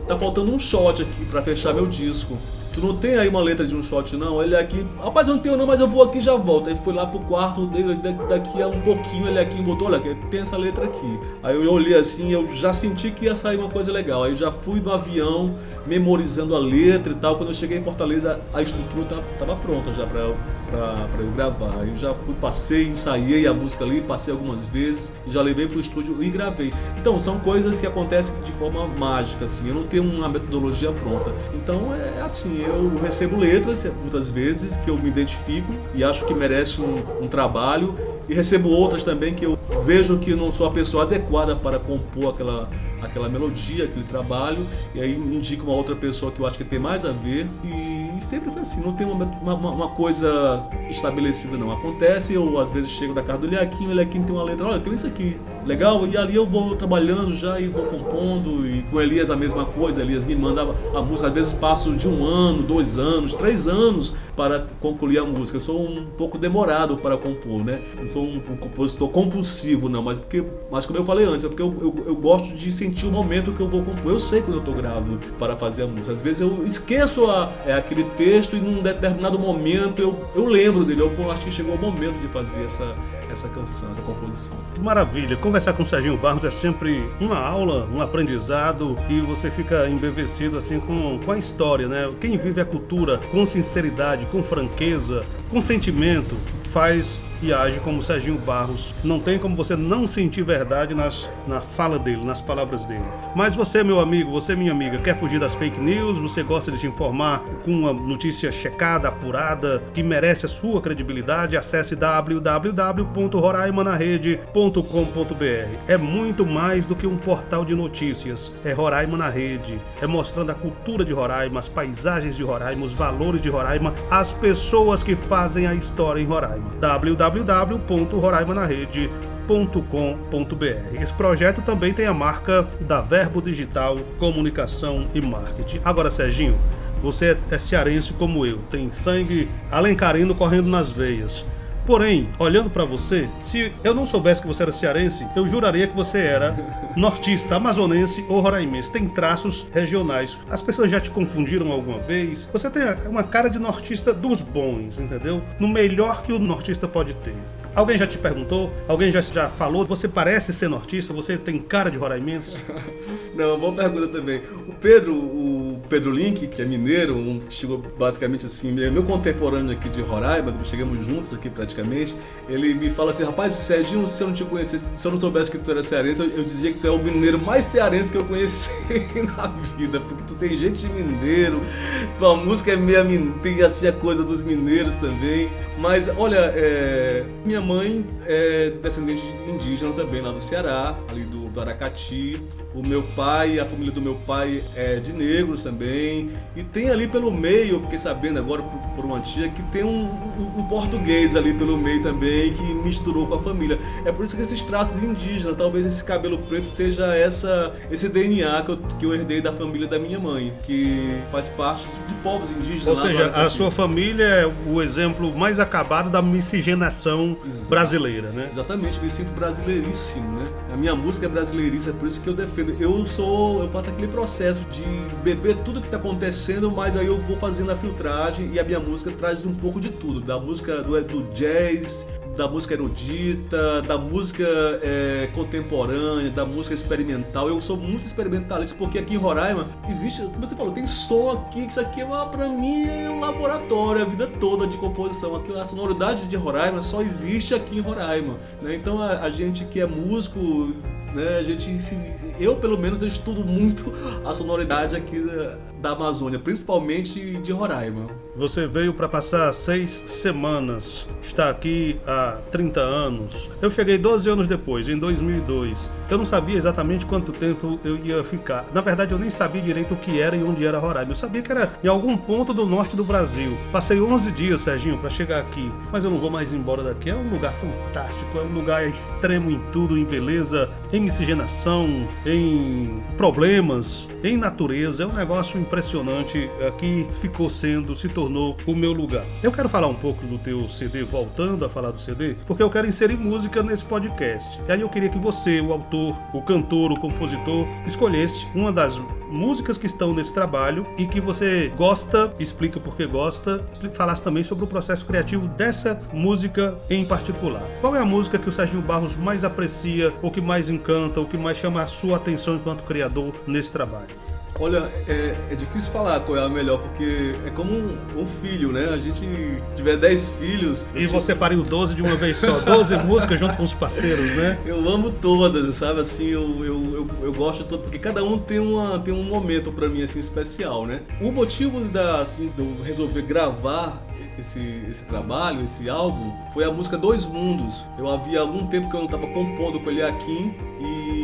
[SPEAKER 7] tá faltando um shot aqui para fechar meu disco. Tu não tem aí uma letra de um shot, não? Ele aqui, rapaz, eu não tenho não, mas eu vou aqui e já volto. Aí foi lá pro quarto dele, daqui a um pouquinho, ele aqui voltou, olha, tem essa letra aqui. Aí eu olhei assim, eu já senti que ia sair uma coisa legal. Aí eu já fui no avião, memorizando a letra e tal. Quando eu cheguei em Fortaleza, a estrutura tava pronta já pra, pra, pra eu gravar. Eu já fui, passei, ensaiei a música ali, passei algumas vezes, já levei pro estúdio e gravei. Então, são coisas que acontecem de forma mágica, assim. Eu não tenho uma metodologia pronta. Então, é assim, eu recebo letras, muitas vezes, que eu me identifico e acho que merece um, um trabalho. E recebo outras também que eu vejo que não sou a pessoa adequada para compor aquela aquela melodia, aquele trabalho, e aí indica uma outra pessoa que eu acho que tem mais a ver. E, sempre foi assim, não tem uma, uma, uma, coisa estabelecida não. Acontece, eu às vezes chego da casa do Leaquinho, o Leaquinho tem uma letra, olha, tem isso aqui, legal, e ali eu vou trabalhando já e vou compondo, e com Elias a mesma coisa, Elias me manda a música, às vezes passo de um ano, dois anos, três anos para concluir a música. Eu sou um pouco demorado para compor, né? Não sou um, um compositor compulsivo, não, mas porque, mas como eu falei antes, é porque eu, eu, eu gosto de sentir o momento que eu vou compor. Eu sei quando eu estou grávido para fazer a música. Às vezes eu esqueço a, é, aquele texto e num determinado momento eu, eu lembro dele. Eu acho que chegou o momento de fazer essa, essa canção, essa composição.
[SPEAKER 3] Que maravilha! Conversar com o Serginho Barros é sempre uma aula, um aprendizado e você fica embevecido assim com, com a história, né? Quem vive a cultura com sinceridade, com franqueza, com sentimento, faz e age como Serginho Barros. Não tem como você não sentir verdade nas, na fala dele, nas palavras dele. Mas você, meu amigo, você, minha amiga, quer fugir das fake news? Você gosta de se informar com uma notícia checada, apurada, que merece a sua credibilidade? Acesse www.roraimanaRede.com.br. É muito mais do que um portal de notícias. É Roraima na Rede. É mostrando a cultura de Roraima, as paisagens de Roraima, os valores de Roraima, as pessoas que fazem a história em Roraima. www www.roraimanaRede.com.br. Esse projeto também tem a marca da Verbo Digital Comunicação e Marketing. Agora, Serginho, você é cearense como eu, tem sangue alencarino correndo nas veias. Porém, olhando para você, se eu não soubesse que você era cearense, eu juraria que você era nortista, amazonense ou roraimense. Tem traços regionais. As pessoas já te confundiram alguma vez? Você tem uma cara de nortista dos bons, entendeu? No melhor que o nortista pode ter. Alguém já te perguntou? Alguém já, já falou? Você parece ser nortista? Você tem cara de roraimense?
[SPEAKER 7] Não, boa pergunta também. O Pedro, o Pedro Link, que é mineiro, um, que chegou basicamente assim, meu contemporâneo aqui de Roraima, chegamos juntos aqui praticamente, ele me fala assim, rapaz, Serginho, se eu não te conhecesse, se eu não soubesse que tu era cearense, eu, eu dizia que tu é o mineiro mais cearense que eu conheci na vida, porque tu tem gente de mineiro, tua música é meio, tem assim a coisa dos mineiros também, mas olha, é, minha mãe é descendente indígena também, lá do Ceará, ali do do Aracati. O meu pai, a família do meu pai é de negros também. E tem ali pelo meio, eu fiquei sabendo agora por, por uma tia, que tem um, um, um português ali pelo meio também que misturou com a família. É por isso que esses traços indígenas, talvez esse cabelo preto seja essa, esse DNA que eu, que eu herdei da família da minha mãe, que faz parte de povos indígenas.
[SPEAKER 3] Ou seja, a sua família é o exemplo mais acabado da miscigenação
[SPEAKER 7] Exato.
[SPEAKER 3] brasileira, né?
[SPEAKER 7] Exatamente, me sinto brasileiríssimo, né? A minha música é brasileiríssima, é por isso que eu defendo. Eu sou, eu faço aquele processo de beber tudo que tá acontecendo, mas aí eu vou fazendo a filtragem e a minha música traz um pouco de tudo, da música do, do jazz, da música erudita, da música é, contemporânea, da música experimental. Eu sou muito experimentalista porque aqui em Roraima existe, como você falou, tem som aqui, que isso aqui é uma, pra mim é um laboratório a vida toda de composição. Aqui, a sonoridade de Roraima só existe aqui em Roraima. né? Então a, a gente que é músico né, a gente eu pelo menos eu estudo muito a sonoridade aqui da Amazônia, principalmente de Roraima.
[SPEAKER 3] Você veio para passar seis semanas, está aqui há 30 anos. Eu cheguei 12 anos depois, em 2002. Eu não sabia exatamente quanto tempo eu ia ficar. Na verdade, eu nem sabia direito o que era e onde era Roraima. Eu sabia que era em algum ponto do norte do Brasil. Passei 11 dias, Serginho, para chegar aqui. Mas eu não vou mais embora daqui. É um lugar fantástico, é um lugar extremo em tudo, em beleza, em miscigenação, em problemas, em natureza. É um negócio impressionante. Aqui ficou sendo, se tornou o meu lugar. Eu quero falar um pouco do teu CD, voltando a falar do CD, porque eu quero inserir música nesse podcast. E aí eu queria que você, o autor, o cantor, o compositor, escolhesse uma das músicas que estão nesse trabalho e que você gosta, explica por que gosta, falasse também sobre o processo criativo dessa música em particular. Qual é a música que o Serginho Barros mais aprecia, ou que mais encanta, ou que mais chama a sua atenção enquanto criador nesse trabalho?
[SPEAKER 7] Olha, é, é difícil falar qual é a melhor, porque é como um, um filho, né? A gente tiver 10 filhos.
[SPEAKER 3] E você pariu 12 de uma vez só, 12 músicas junto com os parceiros, né?
[SPEAKER 7] Eu amo todas, sabe? Assim, eu, eu, eu, eu gosto de todo, porque cada um tem, uma, tem um momento pra mim, assim, especial, né? O motivo da, assim, de eu resolver gravar esse, esse trabalho, esse álbum, foi a música Dois Mundos. Eu havia algum tempo que eu não estava compondo com o Eliakim e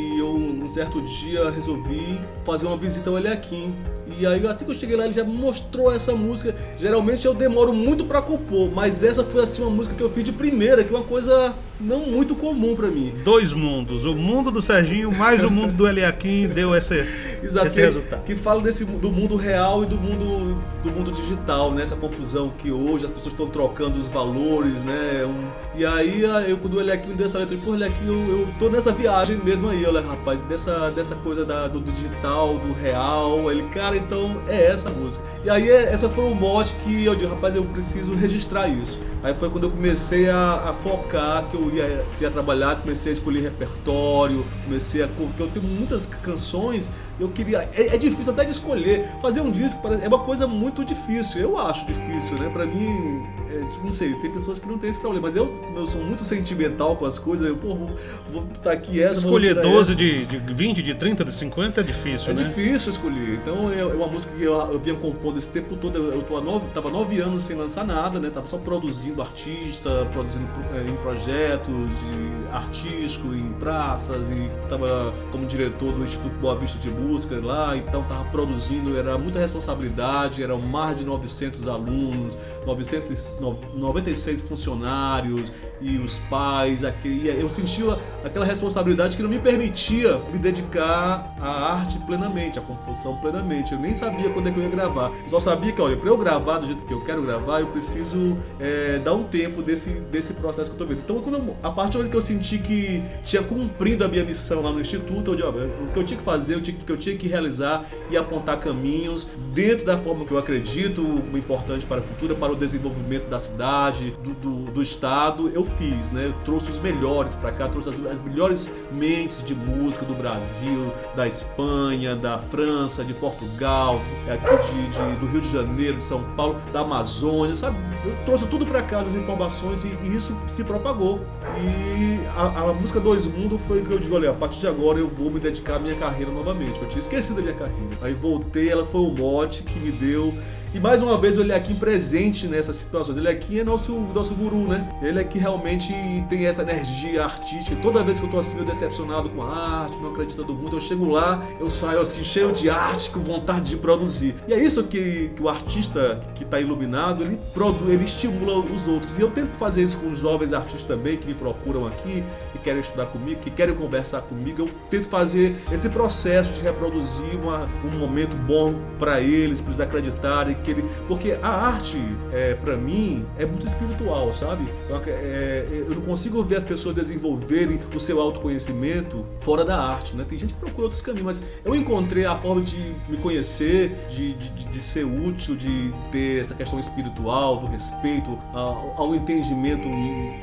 [SPEAKER 7] certo dia, resolvi fazer uma visita ao Eliakim. E aí, assim que eu cheguei lá, ele já mostrou essa música. Geralmente eu demoro muito pra compor, mas essa foi assim uma música que eu fiz de primeira, que é uma coisa não muito comum pra mim.
[SPEAKER 3] Dois mundos, o mundo do Serginho mais o mundo do Eliakim deu esse,
[SPEAKER 7] Exato,
[SPEAKER 3] esse
[SPEAKER 7] que,
[SPEAKER 3] resultado.
[SPEAKER 7] que fala desse, do mundo real e do mundo, do mundo digital, né? Essa confusão que hoje as pessoas estão trocando os valores, né? Um- e aí eu quando o Elequinho deu essa letra, pô, Elequinho, eu, eu tô nessa viagem mesmo aí, olha, rapaz, dessa, dessa coisa da, do, do digital, do real. Ele, cara, então é essa música. E aí é- essa foi o mote que eu digo, rapaz, eu preciso registrar isso. Aí foi quando eu comecei a, a focar que eu ia, ia trabalhar, comecei a escolher repertório, comecei a. Porque eu tenho muitas canções, eu queria. É, é difícil até de escolher. Fazer um disco é uma coisa muito difícil, eu acho difícil, né? Pra mim, é, não sei, tem pessoas que não têm esse problema, mas eu, eu sou muito sentimental com as coisas, eu, pô, vou, vou botar aqui essa, vou
[SPEAKER 3] Escolher
[SPEAKER 7] tirar
[SPEAKER 3] 12
[SPEAKER 7] essa.
[SPEAKER 3] de, de 20, de 30, de 50 é difícil,
[SPEAKER 7] É
[SPEAKER 3] né?
[SPEAKER 7] difícil escolher. Então é é uma música que eu, eu vinha compondo esse tempo todo. Eu, eu tô há nove, tava nove anos sem lançar nada, né? Tava só produzindo artista, produzindo eh, em projetos de artístico, em praças e tava como diretor do Instituto Boa Vista de Música lá, então tava produzindo, era muita responsabilidade, eram mais de 900 alunos, 900, no- 96 funcionários e os pais, aquele, eu sentia aquela responsabilidade que não me permitia me dedicar à arte plenamente, à composição plenamente. Eu nem sabia quando é que eu ia gravar. Eu só sabia que, olha, para eu gravar do jeito que eu quero gravar, eu preciso é, dar um tempo desse, desse processo que eu tô vendo. Então, quando eu- a partir do que eu senti que tinha cumprido a minha missão lá no instituto, olha, o que eu tinha que fazer, o que eu tinha que realizar e apontar caminhos dentro da forma que eu acredito como importante para a cultura, para o desenvolvimento da cidade, do, do, do estado, eu fiz, né? Eu trouxe os melhores para cá, trouxe as, as melhores mentes de música do Brasil, da Espanha, da França, de Portugal, é aqui de, de- do Rio de Janeiro, de São Paulo, da Amazônia, sabe? Eu trouxe tudo para cá, as informações, e, e isso se propagou. E a, a música Dois Mundos foi que eu digo, olha, a partir de agora eu vou me dedicar à minha carreira novamente. Eu tinha esquecido da minha carreira. Aí voltei, ela foi o mote que me deu E mais uma vez o Eliakim presente nessa situação. O Eliakim é nosso, nosso guru, né? Ele é que realmente tem essa energia artística. Toda vez que eu tô assim, eu decepcionado com a arte, não acreditando muito, eu chego lá, eu saio assim, cheio de arte, com vontade de produzir. E é isso que, que o artista que está iluminado, ele, ele estimula os outros. E eu tento fazer isso com os jovens artistas também que me procuram aqui, que querem estudar comigo, que querem conversar comigo. Eu tento fazer esse processo de reproduzir uma, um momento bom para eles, para eles acreditarem Porque a arte, é, para mim, é muito espiritual, sabe? Eu, é, eu não consigo ver as pessoas desenvolverem o seu autoconhecimento fora da arte, né? Tem gente que procura outros caminhos, mas eu encontrei a forma de me conhecer, de, de, de ser útil, de ter essa questão espiritual, do respeito ao, ao entendimento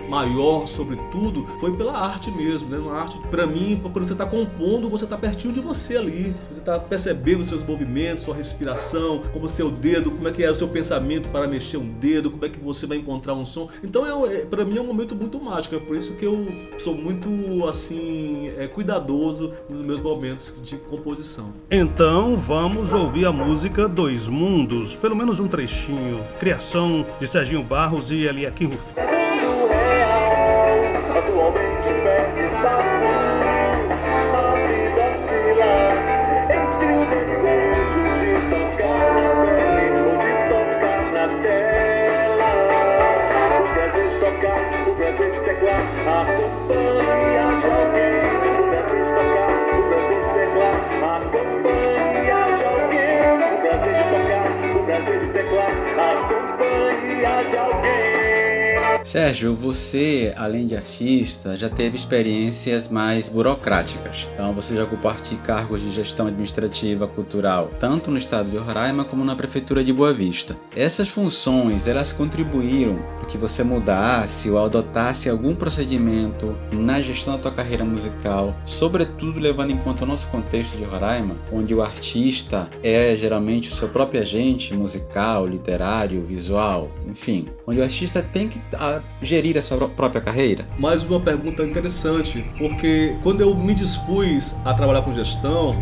[SPEAKER 7] maior sobre tudo, foi pela arte mesmo, né? Na arte, para mim, quando você está compondo, você está pertinho de você ali, você está percebendo seus movimentos, sua respiração, como seu dedo, como é que é o seu pensamento para mexer um dedo, como é que você vai encontrar um som. Então, é, é para mim é um momento muito mágico, é por isso que eu sou muito assim é, cuidadoso nos meus momentos de composição.
[SPEAKER 3] Então, vamos ouvir a música Dois Mundos, pelo menos um trechinho. Criação de Serginho Barros e Eliakim Rufino.
[SPEAKER 1] Sérgio, você, além de artista, já teve experiências mais burocráticas. Então, você já ocupou cargos de gestão administrativa cultural, tanto no estado de Roraima como na prefeitura de Boa Vista. Essas funções, elas contribuíram para que você mudasse ou adotasse algum procedimento na gestão da tua carreira musical, sobretudo levando em conta o nosso contexto de Roraima, onde o artista é geralmente o seu próprio agente musical, literário, visual, enfim, onde o artista tem que gerir a sua própria carreira?
[SPEAKER 7] Mais uma pergunta interessante, porque quando eu me dispus a trabalhar com gestão,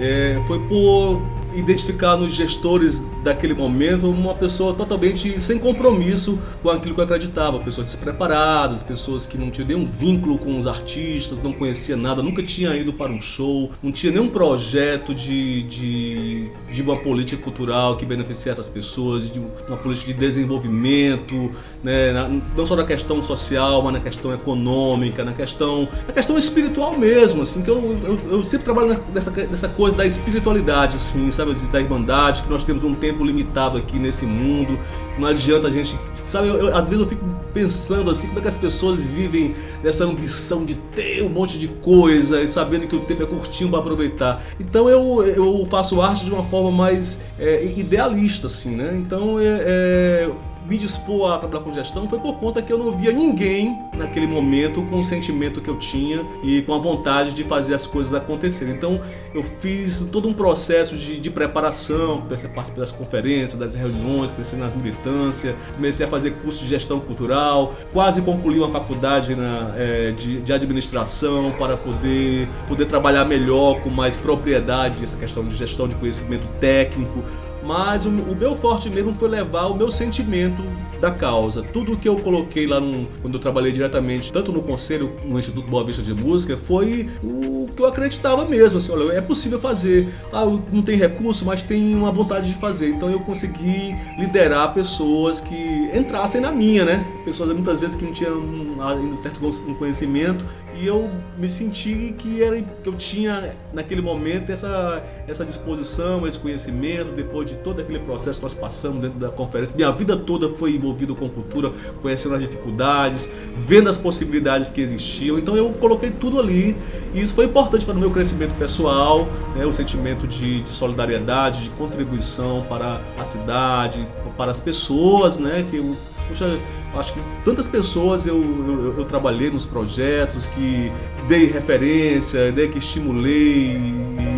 [SPEAKER 7] é, foi por identificar nos gestores daquele momento uma pessoa totalmente sem compromisso com aquilo que eu acreditava, pessoas despreparadas, pessoas que não tinham nenhum vínculo com os artistas, não conhecia nada, nunca tinha ido para um show, não tinha nenhum projeto de, de, de uma política cultural que beneficiasse as pessoas, de uma política de desenvolvimento, né, não só na questão social, mas na questão econômica, na questão, na questão espiritual mesmo, assim, que eu, eu, eu sempre trabalho nessa, nessa coisa da espiritualidade, assim, sabe? Sabe, da irmandade, que nós temos um tempo limitado aqui nesse mundo, que não adianta a gente, sabe, eu, eu, às vezes eu fico pensando assim, como é que as pessoas vivem nessa ambição de ter um monte de coisa e sabendo que o tempo é curtinho para aproveitar. Então eu, eu faço arte de uma forma mais é, idealista, assim, né? Então é, é me dispor a trabalhar com gestão foi por conta que eu não via ninguém naquele momento com o sentimento que eu tinha e com a vontade de fazer as coisas acontecerem. Então eu fiz todo um processo de, de preparação, comecei a participar das conferências, das reuniões, comecei nas militâncias, comecei a fazer curso de gestão cultural, quase concluí uma faculdade na, é, de, de administração para poder, poder trabalhar melhor, com mais propriedade, essa questão de gestão de conhecimento técnico mas o, o, meu forte mesmo foi levar o meu sentimento da causa. Tudo que eu coloquei lá quando eu trabalhei diretamente, tanto no conselho no Instituto Boa Vista de Música, foi o que eu acreditava mesmo. Assim, olha, é possível fazer. Ah, não tem recurso, mas tem uma vontade de fazer. Então eu consegui liderar pessoas que entrassem na minha, né? Pessoas muitas vezes que não tinham ainda um certo conhecimento e eu me senti que era que eu tinha naquele momento essa essa disposição, esse conhecimento depois de todo aquele processo que nós passamos dentro da conferência. Minha vida toda foi envolvida com cultura, conhecendo as dificuldades, vendo as possibilidades que existiam. Então eu coloquei tudo ali e isso foi importante para o meu crescimento pessoal, né, o sentimento de, de solidariedade, de contribuição para a cidade, para as pessoas, né, que eu Puxa, acho que tantas pessoas eu, eu, eu, trabalhei nos projetos, que dei referência, dei que estimulei,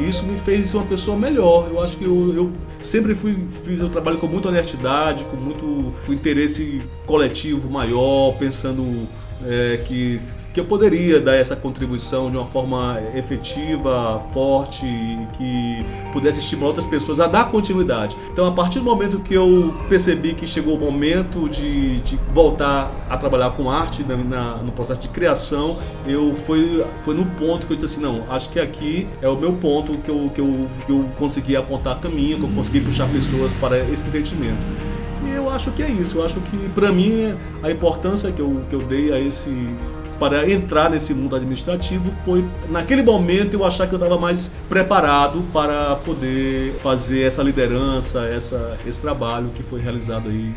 [SPEAKER 7] isso me fez uma pessoa melhor. Eu acho que eu, eu sempre fui, fiz o trabalho com muita honestidade, com muito com interesse coletivo maior, pensando é, que, que eu poderia dar essa contribuição de uma forma efetiva, forte, que pudesse estimular outras pessoas a dar continuidade. Então, a partir do momento que eu percebi que chegou o momento de, de voltar a trabalhar com arte na, na, no processo de criação, eu foi, foi no ponto que eu disse assim, não, acho que aqui é o meu ponto que eu, que eu, que eu consegui apontar caminho, que eu consegui puxar pessoas para esse entendimento. Eu acho que é isso. Eu acho que, para mim, a importância que eu, que eu dei a esse para entrar nesse mundo administrativo foi naquele momento eu achar que eu estava mais preparado para poder fazer essa liderança, essa, esse trabalho que foi realizado aí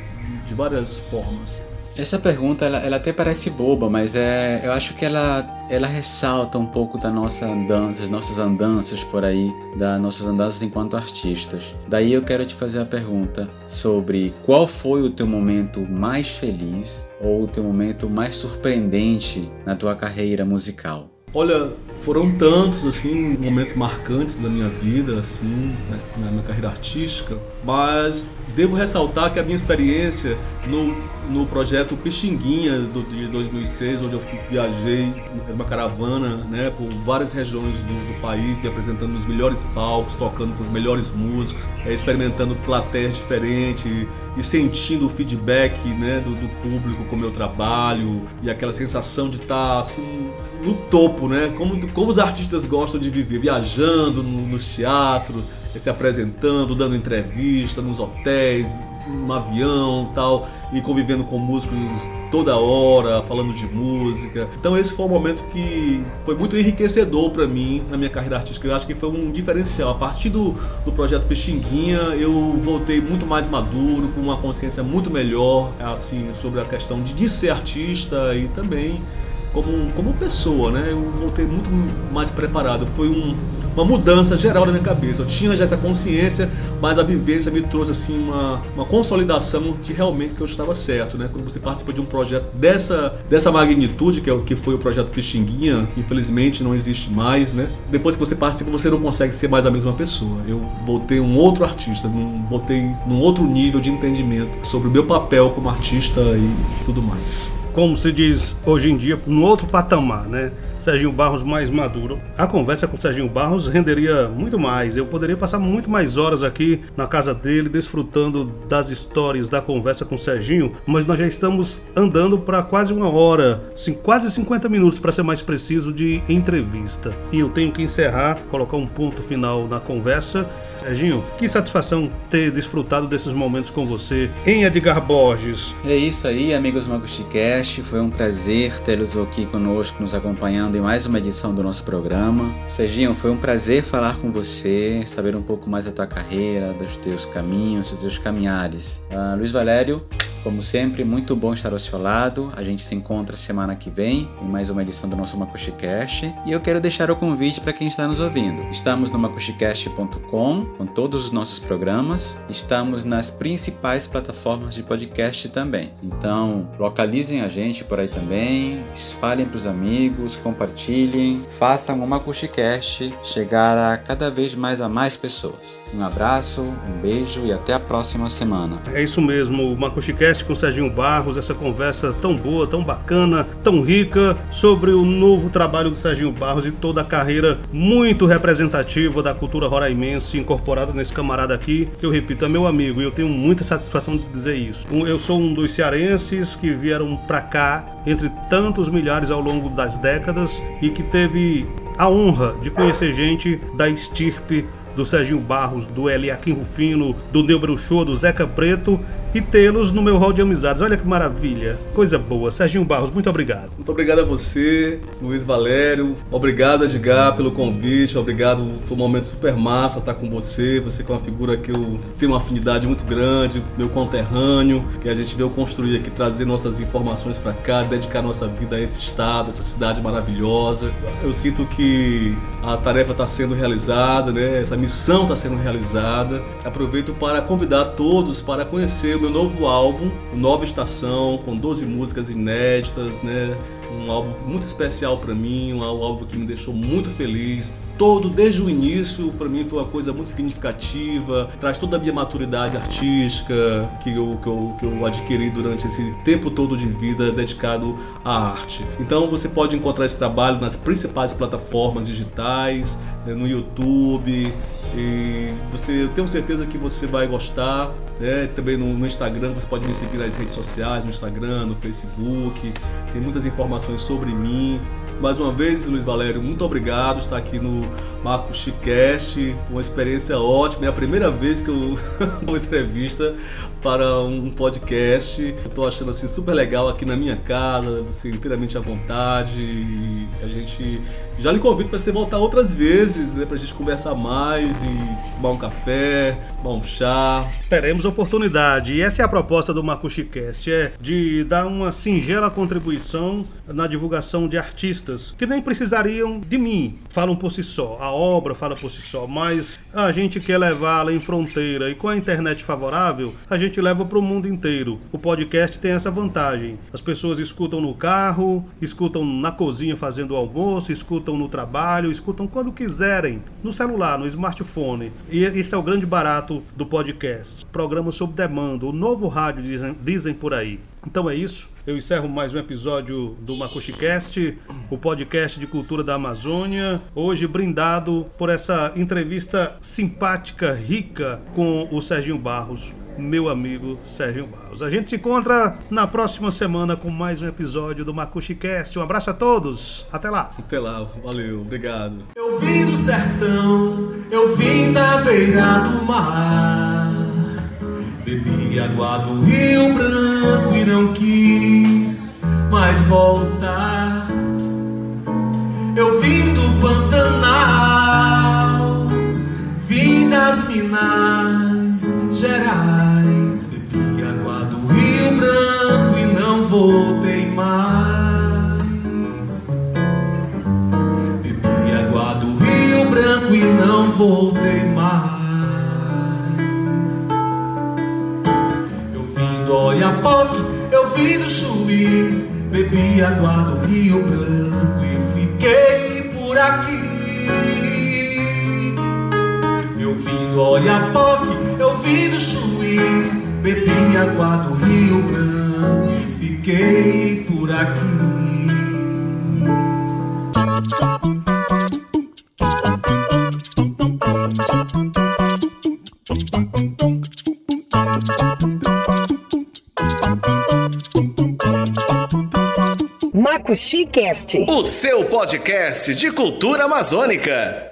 [SPEAKER 7] de várias formas.
[SPEAKER 1] Essa pergunta, ela, ela até parece boba, mas é, eu acho que ela, ela ressalta um pouco da nossa andança, das nossas andanças por aí, das nossas andanças enquanto artistas. Daí eu quero te fazer a pergunta sobre qual foi o teu momento mais feliz ou o teu momento mais surpreendente na tua carreira musical.
[SPEAKER 7] Olha, foram tantos assim momentos marcantes da minha vida, assim, né, na minha carreira artística, mas devo ressaltar que a minha experiência no, no projeto Pixinguinha do, de 2006, onde eu viajei numa caravana né, por várias regiões do, do país, me apresentando nos melhores palcos, tocando com os melhores músicos, é, experimentando plateias diferentes e sentindo o feedback né, do, do público com o meu trabalho e aquela sensação de estar assim no topo, né? Como, como os artistas gostam de viver, viajando no, nos teatros, se apresentando, dando entrevista nos hotéis, no avião tal, e convivendo com músicos toda hora, falando de música. Então esse foi um momento que foi muito enriquecedor para mim na minha carreira artística. Eu acho que foi um diferencial. A partir do, do projeto Peixinguinha, eu voltei muito mais maduro, com uma consciência muito melhor, assim, sobre a questão de, de ser artista e também como, como pessoa, né? Eu voltei muito mais preparado. Foi um, uma mudança geral na minha cabeça. Eu tinha já essa consciência, mas a vivência me trouxe assim uma, uma consolidação de realmente que eu estava certo, né? Quando você participa de um projeto dessa, dessa magnitude, que, é o, que foi o projeto Pixinguinha, infelizmente não existe mais, né? Depois que você participa, você não consegue ser mais a mesma pessoa. Eu voltei um outro artista, num, voltei num outro nível de entendimento sobre o meu papel como artista e tudo mais
[SPEAKER 3] como se diz hoje em dia, um outro patamar, né? Serginho Barros mais maduro. A conversa com Serginho Barros renderia muito mais. Eu poderia passar muito mais horas aqui na casa dele, desfrutando das histórias da conversa com Serginho, mas nós já estamos andando para quase uma hora, assim, quase 50 minutos para ser mais preciso, de entrevista. E eu tenho que encerrar, colocar um ponto final na conversa. Serginho, que satisfação ter desfrutado desses momentos com você em Edgar Borges.
[SPEAKER 1] É isso aí, amigos do. Foi um prazer tê-los aqui conosco, nos acompanhando mais uma edição do nosso programa. Serginho, foi um prazer falar com você, saber um pouco mais da tua carreira, dos teus caminhos, dos teus caminhares. Uh, Luiz Valério, como sempre, muito bom estar ao seu lado. A gente se encontra semana que vem em mais uma edição do nosso MacuxiCast. E eu quero deixar o convite para quem está nos ouvindo. Estamos no macuxicast.com com todos os nossos programas. Estamos nas principais plataformas de podcast também. Então, localizem a gente por aí também, espalhem para os amigos, compartilhem, façam o MacuxiCast chegar a cada vez mais a mais pessoas. Um abraço, um beijo e até a próxima semana.
[SPEAKER 3] É isso mesmo, o MacuxiCast podcast com o Serginho Barros, essa conversa tão boa, tão bacana, tão rica sobre o novo trabalho do Serginho Barros e toda a carreira muito representativa da cultura roraimense incorporada nesse camarada aqui, que eu repito, é meu amigo e eu tenho muita satisfação de dizer isso. Eu sou um dos cearenses que vieram pra cá entre tantos milhares ao longo das décadas e que teve a honra de conhecer gente da estirpe do Serginho Barros, do Eliakim Rufino, do Show, do Zeca Preto e tê-los no meu hall de amizades. Olha que maravilha, coisa boa. Serginho Barros, muito obrigado.
[SPEAKER 7] Muito obrigado a você, Luiz Valério. Obrigado, Edgar, pelo convite. Obrigado, foi um momento super massa estar com você. Você que é uma figura que eu tenho uma afinidade muito grande, meu conterrâneo, que a gente veio construir aqui, trazer nossas informações para cá, dedicar nossa vida a esse estado, essa cidade maravilhosa. Eu sinto que a tarefa está sendo realizada, né? Essa missão está sendo realizada. Aproveito para convidar todos para conhecer o meu novo álbum, Nova Estação, com 12 músicas inéditas, né? Um álbum muito especial para mim, um álbum que me deixou muito feliz, todo, desde o início, para mim foi uma coisa muito significativa, traz toda a minha maturidade artística que eu, que, eu, que eu adquiri durante esse tempo todo de vida dedicado à arte. Então você pode encontrar esse trabalho nas principais plataformas digitais, né, no YouTube, E você, eu tenho certeza que você vai gostar. Né? Também no, no Instagram, você pode me seguir nas redes sociais, no Instagram, no Facebook. Tem muitas informações sobre mim. Mais uma vez, Luiz Valério, muito obrigado estar aqui no Marco Chicast. Uma experiência ótima. É a primeira vez que eu dou entrevista para um podcast. Estou achando assim super legal aqui na minha casa, você inteiramente à vontade. E a gente já lhe convido para você voltar outras vezes, né, para a gente conversar mais e tomar um café, tomar um chá.
[SPEAKER 3] Teremos oportunidade. E essa é a proposta do Macuxicast, é de dar uma singela contribuição na divulgação de artistas que nem precisariam de mim, falam por si só, a obra fala por si só, mas a gente quer levá-la em fronteira e com a internet favorável, a gente leva para o mundo inteiro. O podcast tem essa vantagem. As pessoas escutam no carro, escutam na cozinha fazendo o almoço, escutam no trabalho, escutam quando quiserem, no celular, no smartphone. E isso é o grande barato do podcast. Programa sob demanda, o novo rádio dizem, dizem por aí. Então é isso. Eu encerro mais um episódio do MacuxiCast, o podcast de cultura da Amazônia. Hoje brindado por essa entrevista simpática, rica com o Serginho Barros, meu amigo Serginho Barros. A gente se encontra na próxima semana com mais um episódio do MacuxiCast. Um abraço a todos. Até lá.
[SPEAKER 7] Até lá, valeu, obrigado.
[SPEAKER 6] Eu vim do sertão, eu vim da beira do mar. Bebi água do Rio Branco e não quis mais voltar. Eu vim do Pantanal, vim das Minas Gerais. Branco e não voltei mais. Bebi água do Rio Branco e não voltei mais. Eu vim do Oiapoque, eu vim do Chuí, bebi água do Rio Branco e fiquei por aqui. Eu vim do Oiapoque, eu vim do Chuí, bebi água do Rio Branco e fiquei por aqui.
[SPEAKER 4] Macuxicast.
[SPEAKER 5] O seu podcast de cultura amazônica.